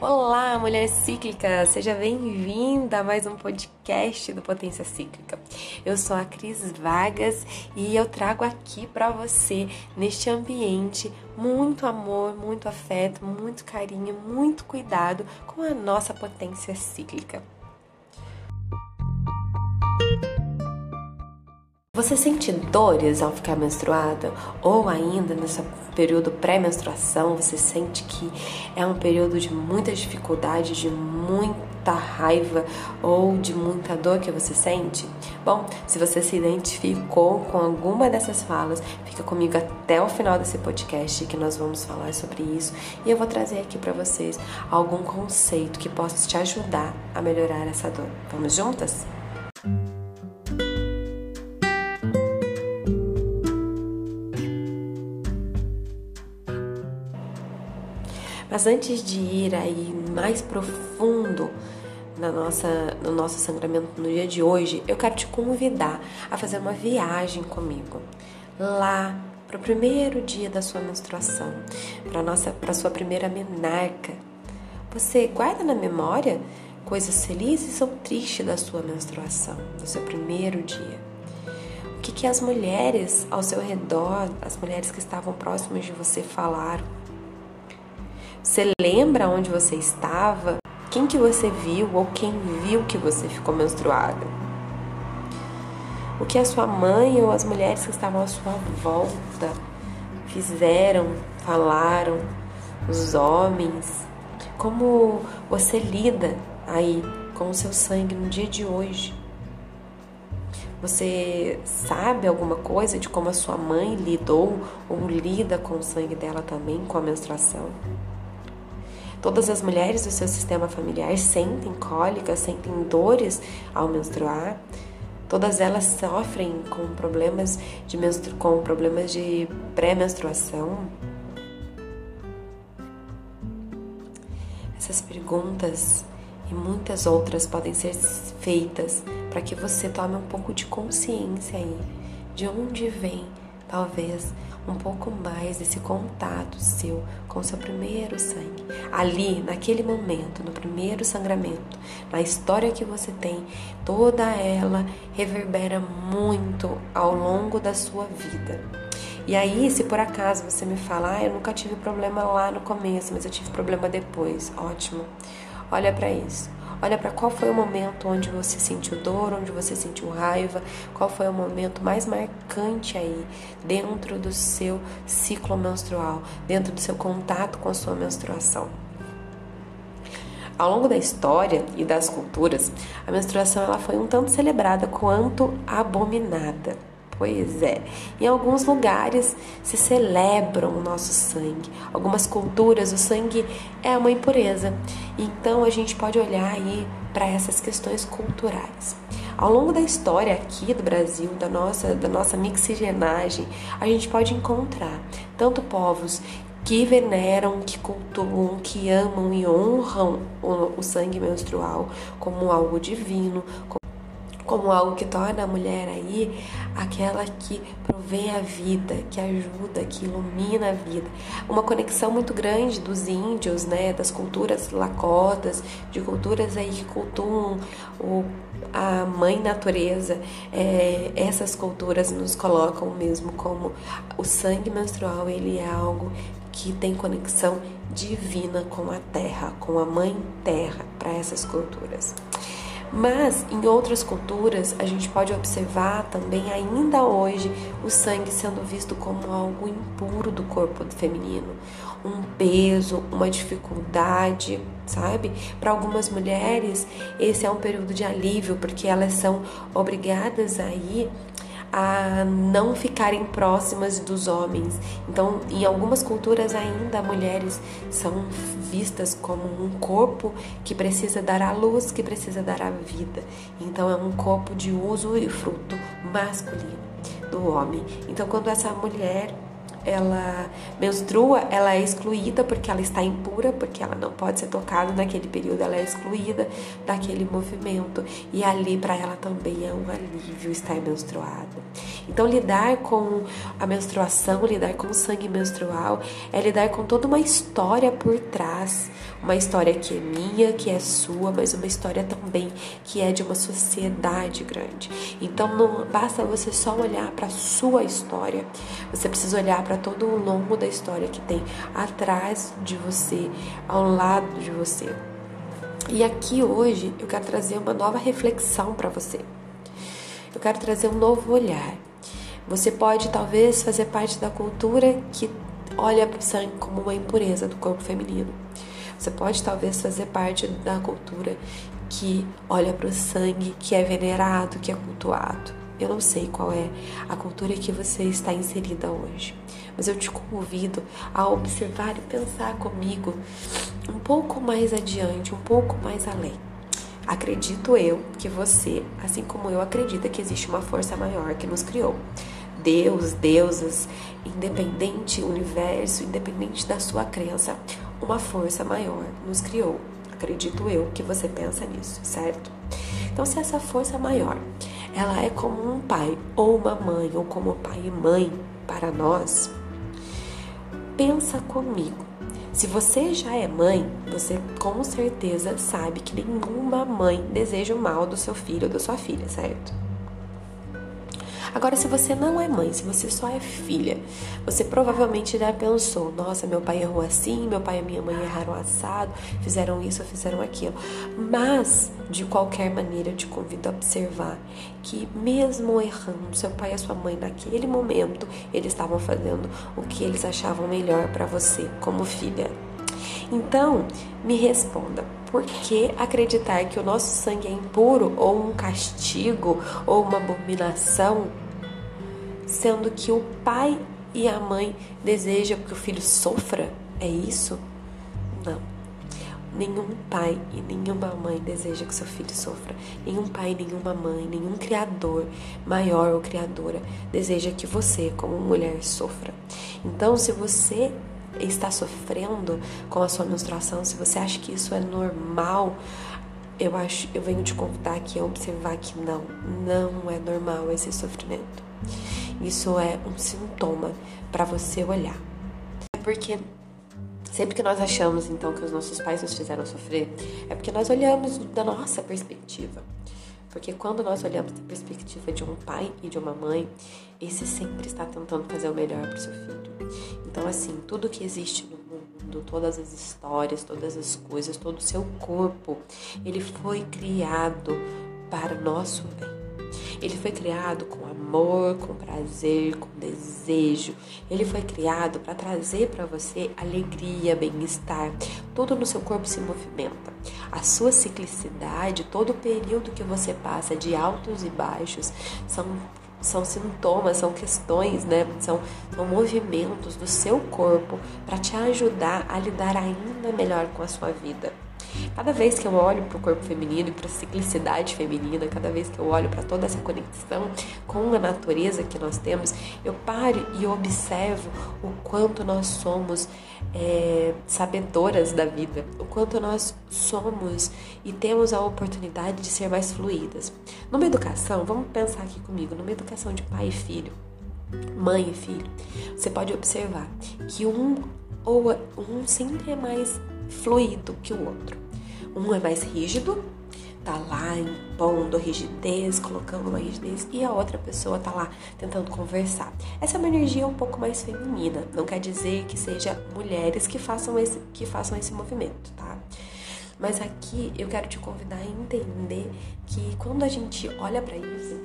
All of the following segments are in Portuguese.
Olá, mulher cíclica! Seja bem-vinda a mais um podcast do Potência Cíclica. Eu sou a Cris Vargas e eu trago aqui para você, neste ambiente, muito amor, muito afeto, muito carinho, muito cuidado com a nossa potência cíclica. Você sente dores ao ficar menstruada? Ou ainda nesse período pré-menstruação, você sente que é um período de muita dificuldade, de muita raiva ou de muita dor que você sente? Bom, se você se identificou com alguma dessas falas, fica comigo até o final desse podcast que nós vamos falar sobre isso e eu vou trazer aqui para vocês algum conceito que possa te ajudar a melhorar essa dor. Vamos juntas? Mas antes de ir aí mais profundo na nossa, no nosso sangramento no dia de hoje, eu quero te convidar a fazer uma viagem comigo lá para o primeiro dia da sua menstruação, para nossa, para sua primeira menarca. Você guarda na memória coisas felizes ou tristes da sua menstruação, do seu primeiro dia? O que, que as mulheres ao seu redor, as mulheres que estavam próximas de você falaram? Você lembra onde você estava? Quem que você viu ou quem viu que você ficou menstruada? O que a sua mãe ou as mulheres que estavam à sua volta fizeram, falaram, os homens? Como você lida aí com o seu sangue no dia de hoje? Você sabe alguma coisa de como a sua mãe lidou ou lida com o sangue dela também, com a menstruação? Todas as mulheres do seu sistema familiar sentem cólicas, sentem dores ao menstruar. Todas elas sofrem com problemas de menstru... com problemas de pré-menstruação. Essas perguntas e muitas outras podem ser feitas para que você tome um pouco de consciência aí de onde vem, talvez, um pouco mais desse contato seu com seu primeiro sangue. Ali, naquele momento, no primeiro sangramento, na história que você tem, toda ela reverbera muito ao longo da sua vida. E aí, se por acaso você me fala, ah, eu nunca tive problema lá no começo, mas eu tive problema depois, ótimo. Olha para isso. Olha para qual foi o momento onde você sentiu dor, onde você sentiu raiva, qual foi o momento mais marcante aí dentro do seu ciclo menstrual, dentro do seu contato com a sua menstruação. Ao longo da história e das culturas, a menstruação ela foi um tanto celebrada quanto abominada. Pois é, em alguns lugares se celebram o nosso sangue. Algumas culturas o sangue é uma impureza. Então a gente pode olhar aí para essas questões culturais. Ao longo da história aqui do Brasil, da nossa, da nossa mixigenagem, a gente pode encontrar tanto povos que veneram, que cultuam, que amam e honram o, sangue menstrual como algo divino, como algo que torna a mulher aí aquela que provém a vida, que ajuda, que ilumina a vida. Uma conexão muito grande dos índios, né, das culturas lacotas, de culturas aí que cultuam o, a mãe natureza. É, essas culturas nos colocam mesmo como o sangue menstrual, ele é algo que tem conexão divina com a terra, com a mãe terra para essas culturas. Mas em outras culturas a gente pode observar também ainda hoje o sangue sendo visto como algo impuro do corpo feminino, um peso, uma dificuldade, sabe? Para algumas mulheres esse é um período de alívio porque elas são obrigadas a ir a não ficarem próximas dos homens. Então, em algumas culturas ainda mulheres são vistas como um corpo que precisa dar a luz, que precisa dar a vida. Então, é um corpo de uso e fruto masculino do homem. Então, quando essa mulher ela menstrua, ela é excluída porque ela está impura, porque ela não pode ser tocada naquele período, ela é excluída daquele movimento. E ali para ela também é um alívio estar menstruada. Então, lidar com a menstruação, lidar com o sangue menstrual, é lidar com toda uma história por trás. Uma história que é minha, que é sua, mas uma história também que é de uma sociedade grande. Então, não basta você só olhar para sua história, você precisa olhar para todo o longo da história que tem atrás de você, ao lado de você. E aqui hoje eu quero trazer uma nova reflexão para você. Eu quero trazer um novo olhar. Você pode talvez fazer parte da cultura que olha para o sangue como uma impureza do corpo feminino. Você pode talvez fazer parte da cultura que olha para o sangue, que é venerado, que é cultuado. Eu não sei qual é a cultura que você está inserida hoje, mas eu te convido a observar e pensar comigo um pouco mais adiante, um pouco mais além. Acredito eu que você, assim como eu, acredita que existe uma força maior que nos criou. Deus, deusas, independente universo, independente da sua crença, uma força maior nos criou. Acredito eu que você pensa nisso, certo? Então, se essa força maior, ela é como um pai ou uma mãe, ou como pai e mãe para nós, pensa comigo. Se você já é mãe, você com certeza sabe que nenhuma mãe deseja o mal do seu filho ou da sua filha, certo? Agora, se você não é mãe, se você só é filha, você provavelmente já pensou: nossa, meu pai errou assim, meu pai e minha mãe erraram assado, fizeram isso, fizeram aquilo. Mas, de qualquer maneira, eu te convido a observar que, mesmo errando, seu pai e sua mãe naquele momento, eles estavam fazendo o que eles achavam melhor para você, como filha. Então, me responda: por que acreditar que o nosso sangue é impuro ou um castigo ou uma abominação, sendo que o pai e a mãe desejam que o filho sofra? É isso? Não. Nenhum pai e nenhuma mãe deseja que seu filho sofra. Nenhum pai, nenhuma mãe, nenhum criador maior ou criadora deseja que você, como mulher, sofra. Então, se você está sofrendo com a sua menstruação, se você acha que isso é normal, eu acho, eu venho te convidar aqui a observar que não, não é normal esse sofrimento. Isso é um sintoma para você olhar. Porque sempre que nós achamos então que os nossos pais nos fizeram sofrer, é porque nós olhamos da nossa perspectiva. Porque quando nós olhamos da perspectiva de um pai e de uma mãe, esse sempre está tentando fazer o melhor para o seu filho. Então, assim, tudo que existe no mundo, todas as histórias, todas as coisas, todo o seu corpo, ele foi criado para o nosso bem. Ele foi criado com amor, com prazer, com desejo. Ele foi criado para trazer para você alegria, bem-estar. Tudo no seu corpo se movimenta. A sua ciclicidade, todo o período que você passa de altos e baixos, são são sintomas, são questões, né? São, são movimentos do seu corpo para te ajudar a lidar ainda melhor com a sua vida. Cada vez que eu olho para o corpo feminino e para a ciclicidade feminina, cada vez que eu olho para toda essa conexão com a natureza que nós temos, eu paro e observo o quanto nós somos é, sabedoras da vida, o quanto nós somos e temos a oportunidade de ser mais fluídas. Numa educação, vamos pensar aqui comigo, numa educação de pai e filho, mãe e filho, você pode observar que um ou um sempre é mais fluido que o outro. Um é mais rígido, tá lá impondo rigidez, colocando uma rigidez, e a outra pessoa tá lá tentando conversar. Essa é uma energia um pouco mais feminina, não quer dizer que seja mulheres que façam esse, que façam esse movimento, tá? Mas aqui eu quero te convidar a entender que quando a gente olha para isso,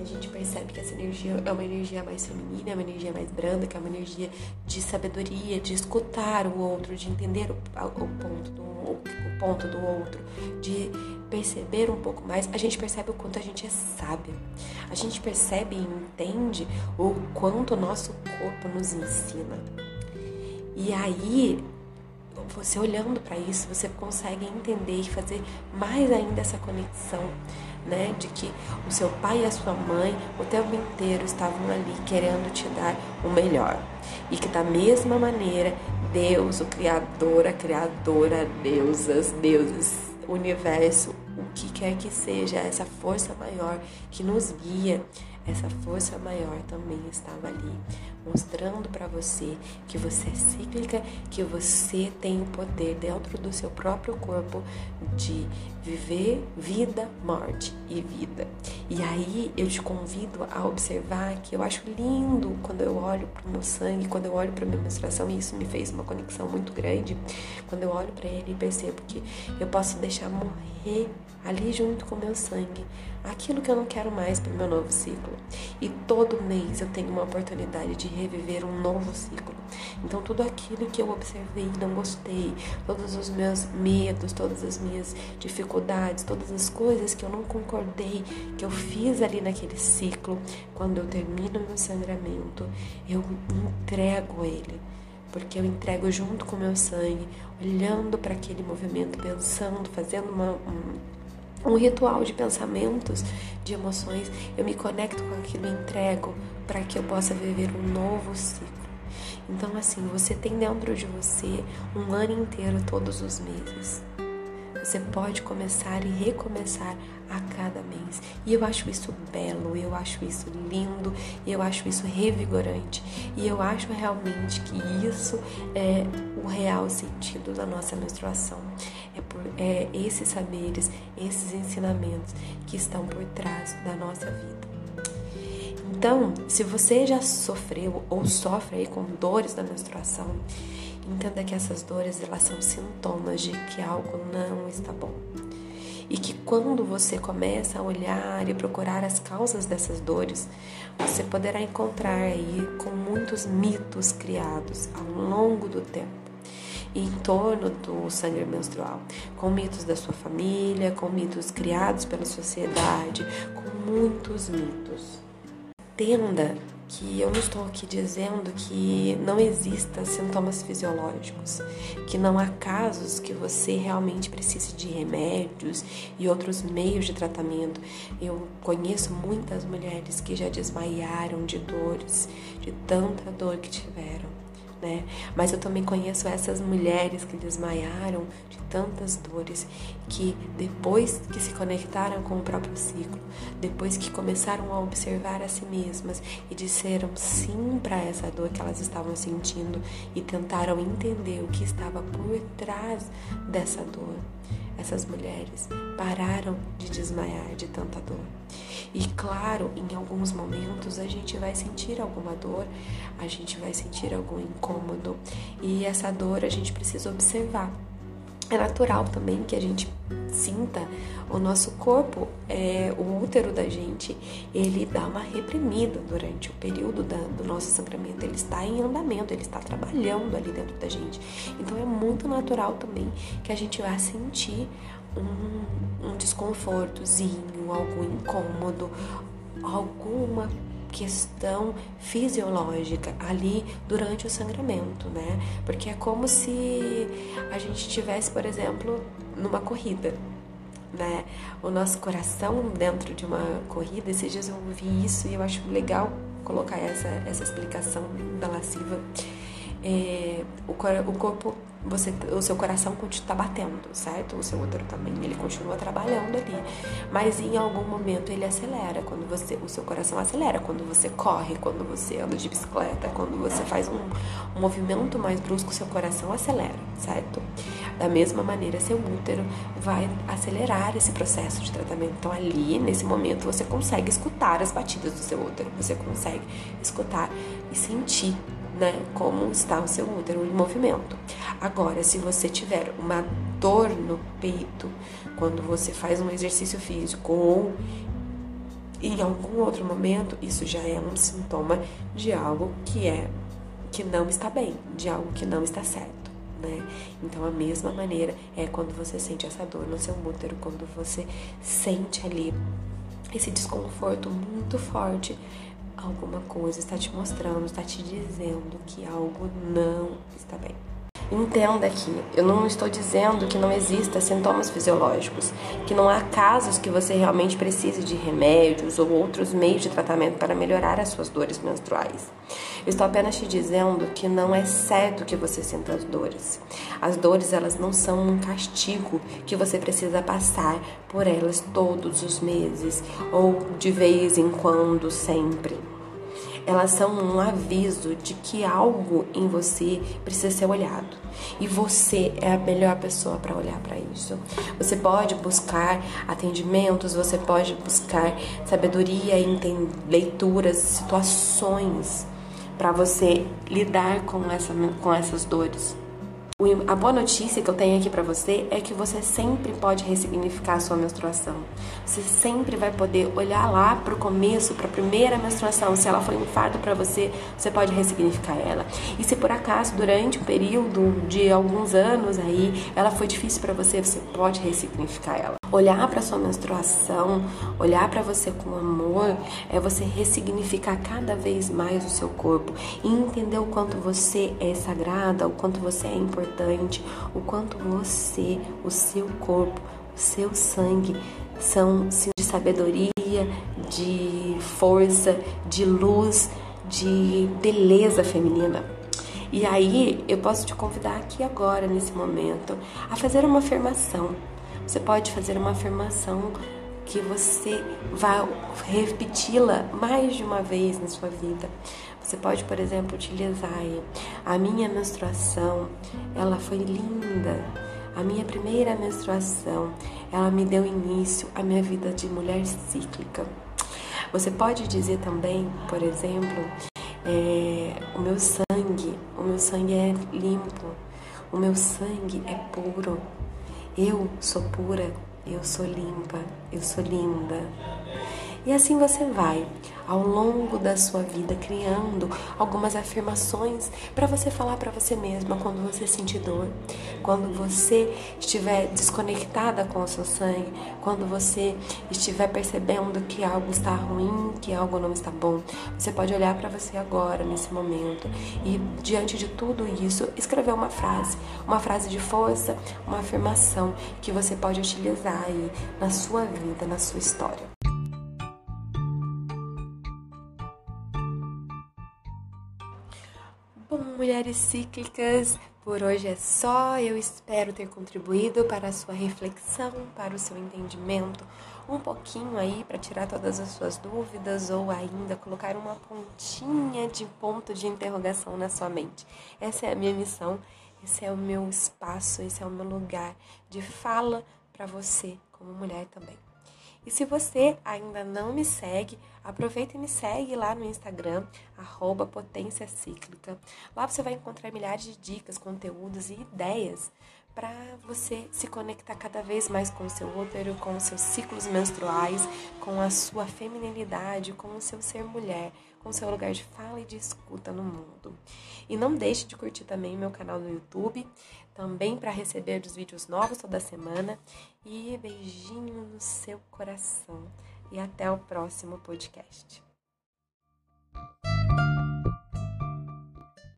a gente percebe que essa energia é uma energia mais feminina, é uma energia mais branda, que é uma energia de sabedoria, de escutar o outro, de entender o, o ponto do, o, ponto do outro, de perceber um pouco mais, a gente percebe o quanto a gente é sábia. A gente percebe e entende o quanto o nosso corpo nos ensina. E aí você olhando para isso, você consegue entender e fazer mais ainda essa conexão, né, de que o seu pai e a sua mãe o tempo inteiro estavam ali querendo te dar o melhor. E que da mesma maneira, Deus, o criador, a criadora, deusas, deuses, universo, o que quer que seja, essa força maior que nos guia, essa força maior também estava ali, mostrando para você que você é cíclica, que você tem o poder dentro do seu próprio corpo de viver vida, morte e vida. E aí eu te convido a observar que eu acho lindo quando eu olho para o meu sangue, quando eu olho para minha menstruação, e isso me fez uma conexão muito grande. Quando eu olho para ele e percebo que eu posso deixar morrer ali junto com o meu sangue aquilo que eu não quero mais para meu novo ciclo. E todo mês eu tenho uma oportunidade de reviver um novo ciclo. Então, tudo aquilo que eu observei e não gostei, todos os meus medos, todas as minhas dificuldades, todas as coisas que eu não concordei, que eu fiz ali naquele ciclo, quando eu termino meu sangramento, eu entrego ele porque eu entrego junto com o meu sangue, olhando para aquele movimento, pensando, fazendo uma, um, um ritual de pensamentos, de emoções, eu me conecto com aquilo e entrego para que eu possa viver um novo ciclo. Então, assim, você tem dentro de você um ano inteiro, todos os meses. Você pode começar e recomeçar a cada mês. E eu acho isso belo, eu acho isso lindo, eu acho isso revigorante. E eu acho realmente que isso é o real sentido da nossa menstruação. É, por, é esses saberes, esses ensinamentos que estão por trás da nossa vida. Então, se você já sofreu ou sofre aí com dores da menstruação, Entenda que essas dores elas são sintomas de que algo não está bom. E que quando você começa a olhar e procurar as causas dessas dores, você poderá encontrar aí com muitos mitos criados ao longo do tempo em torno do sangue menstrual, com mitos da sua família, com mitos criados pela sociedade, com muitos mitos. Tenda que eu não estou aqui dizendo que não existam sintomas fisiológicos, que não há casos que você realmente precise de remédios e outros meios de tratamento. Eu conheço muitas mulheres que já desmaiaram de dores, de tanta dor que tiveram né? Mas eu também conheço essas mulheres que desmaiaram de tantas dores, que depois que se conectaram com o próprio ciclo, depois que começaram a observar a si mesmas e disseram sim para essa dor que elas estavam sentindo e tentaram entender o que estava por trás dessa dor, essas mulheres pararam de desmaiar de tanta dor. E claro, em alguns momentos a gente vai sentir alguma dor, a gente vai sentir algum incômodo, e essa dor a gente precisa observar. É natural também que a gente sinta o nosso corpo, é, o útero da gente, ele dá uma reprimida durante o período da, do nosso sangramento. Ele está em andamento, ele está trabalhando ali dentro da gente. Então é muito natural também que a gente vá sentir um, um desconfortozinho, algum incômodo, alguma questão fisiológica ali durante o sangramento, né? Porque é como se a gente tivesse, por exemplo, numa corrida, né? O nosso coração dentro de uma corrida, esses dias eu ouvi isso e eu acho legal colocar essa, essa explicação da lasciva. É, o, o corpo você, o seu coração está batendo, certo? O seu útero também, ele continua trabalhando ali. Mas em algum momento ele acelera, quando você, o seu coração acelera, quando você corre, quando você anda de bicicleta, quando você faz um, um movimento mais brusco, seu coração acelera, certo? Da mesma maneira, seu útero vai acelerar esse processo de tratamento. Então ali, nesse momento, você consegue escutar as batidas do seu útero, você consegue escutar e sentir né, como está o seu útero em movimento. Agora, se você tiver uma dor no peito quando você faz um exercício físico ou em algum outro momento, isso já é um sintoma de algo que é que não está bem, de algo que não está certo. Né? Então, a mesma maneira é quando você sente essa dor no seu útero, quando você sente ali esse desconforto muito forte alguma coisa está te mostrando, está te dizendo que algo não está bem. Entenda aqui, eu não estou dizendo que não existam sintomas fisiológicos, que não há casos que você realmente precise de remédios ou outros meios de tratamento para melhorar as suas dores menstruais. Eu estou apenas te dizendo que não é certo que você sinta as dores. As dores, elas não são um castigo que você precisa passar por elas todos os meses ou de vez em quando, sempre elas são um aviso de que algo em você precisa ser olhado. E você é a melhor pessoa para olhar para isso. Você pode buscar atendimentos, você pode buscar sabedoria leituras, situações para você lidar com, essa, com essas dores. A boa notícia que eu tenho aqui para você é que você sempre pode ressignificar a sua menstruação. Você sempre vai poder olhar lá para o começo, para a primeira menstruação. Se ela foi um fardo para você, você pode ressignificar ela. E se por acaso durante um período de alguns anos aí ela foi difícil para você, você pode ressignificar ela. Olhar para sua menstruação, olhar para você com amor, é você ressignificar cada vez mais o seu corpo e entender o quanto você é sagrada, o quanto você é importante, o quanto você, o seu corpo, o seu sangue são de sabedoria, de força, de luz, de beleza feminina. E aí eu posso te convidar aqui agora, nesse momento, a fazer uma afirmação você pode fazer uma afirmação que você vai repeti-la mais de uma vez na sua vida. Você pode, por exemplo, utilizar aí, a minha menstruação, ela foi linda. A minha primeira menstruação, ela me deu início à minha vida de mulher cíclica. Você pode dizer também, por exemplo, é, o meu sangue, o meu sangue é limpo, o meu sangue é puro. Eu sou pura, eu sou limpa, eu sou linda. E assim você vai ao longo da sua vida criando algumas afirmações para você falar para você mesma quando você sentir dor, quando você estiver desconectada com o seu sangue, quando você estiver percebendo que algo está ruim, que algo não está bom. Você pode olhar para você agora nesse momento e diante de tudo isso escrever uma frase, uma frase de força, uma afirmação que você pode utilizar aí na sua vida, na sua história. Mulheres cíclicas, por hoje é só. Eu espero ter contribuído para a sua reflexão, para o seu entendimento, um pouquinho aí para tirar todas as suas dúvidas ou ainda colocar uma pontinha de ponto de interrogação na sua mente. Essa é a minha missão, esse é o meu espaço, esse é o meu lugar de fala para você como mulher também. E se você ainda não me segue, aproveita e me segue lá no Instagram, arroba Potência Cíclica. Lá você vai encontrar milhares de dicas, conteúdos e ideias para você se conectar cada vez mais com o seu útero, com os seus ciclos menstruais, com a sua feminilidade, com o seu ser mulher, com seu lugar de fala e de escuta no mundo. E não deixe de curtir também meu canal no YouTube, também para receber os vídeos novos toda semana. E beijinho no seu coração. E até o próximo podcast.